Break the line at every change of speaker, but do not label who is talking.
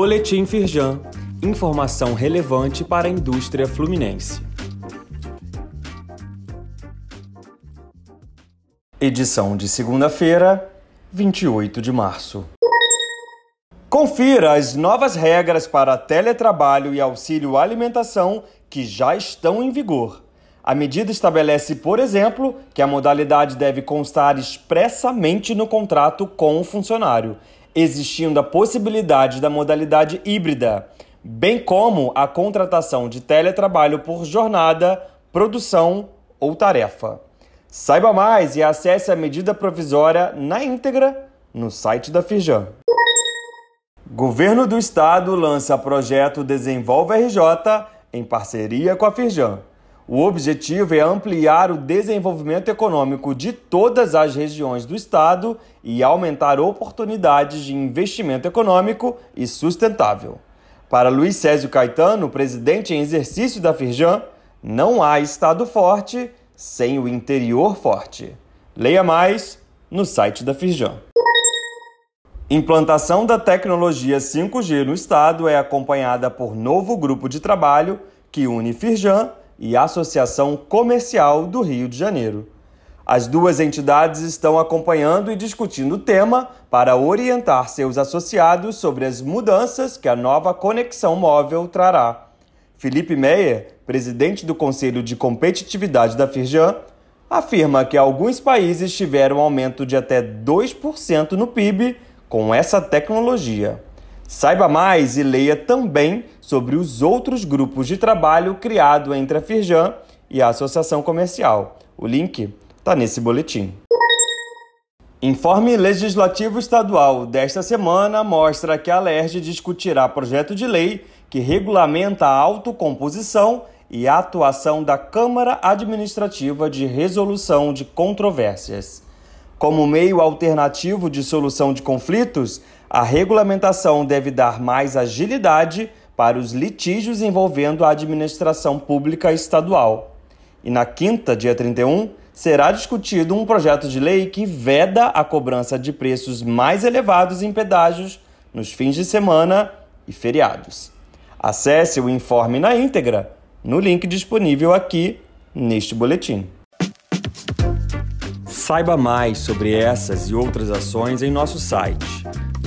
Boletim Firjan. Informação relevante para a indústria fluminense. Edição de segunda-feira, 28 de março. Confira as novas regras para teletrabalho e auxílio alimentação que já estão em vigor. A medida estabelece, por exemplo, que a modalidade deve constar expressamente no contrato com o funcionário, existindo a possibilidade da modalidade híbrida, bem como a contratação de teletrabalho por jornada, produção ou tarefa. Saiba mais e acesse a medida provisória na íntegra no site da Firjan. Governo do Estado lança projeto Desenvolve RJ em parceria com a Firjan. O objetivo é ampliar o desenvolvimento econômico de todas as regiões do estado e aumentar oportunidades de investimento econômico e sustentável. Para Luiz Césio Caetano, presidente em exercício da Firjan, não há estado forte sem o interior forte. Leia mais no site da Firjan. Implantação da tecnologia 5G no estado é acompanhada por novo grupo de trabalho que une Firjan e Associação Comercial do Rio de Janeiro. As duas entidades estão acompanhando e discutindo o tema para orientar seus associados sobre as mudanças que a nova conexão móvel trará. Felipe Meyer, presidente do Conselho de Competitividade da Firjan, afirma que alguns países tiveram aumento de até 2% no PIB com essa tecnologia. Saiba mais e leia também sobre os outros grupos de trabalho criado entre a Firjan e a Associação Comercial. O link está nesse boletim. Informe Legislativo Estadual desta semana mostra que a LERJ discutirá projeto de lei que regulamenta a autocomposição e a atuação da Câmara Administrativa de Resolução de Controvérsias. Como meio alternativo de solução de conflitos, a regulamentação deve dar mais agilidade para os litígios envolvendo a administração pública estadual. E na quinta, dia 31, será discutido um projeto de lei que veda a cobrança de preços mais elevados em pedágios nos fins de semana e feriados. Acesse o informe na íntegra no link disponível aqui neste boletim. Saiba mais sobre essas e outras ações em nosso site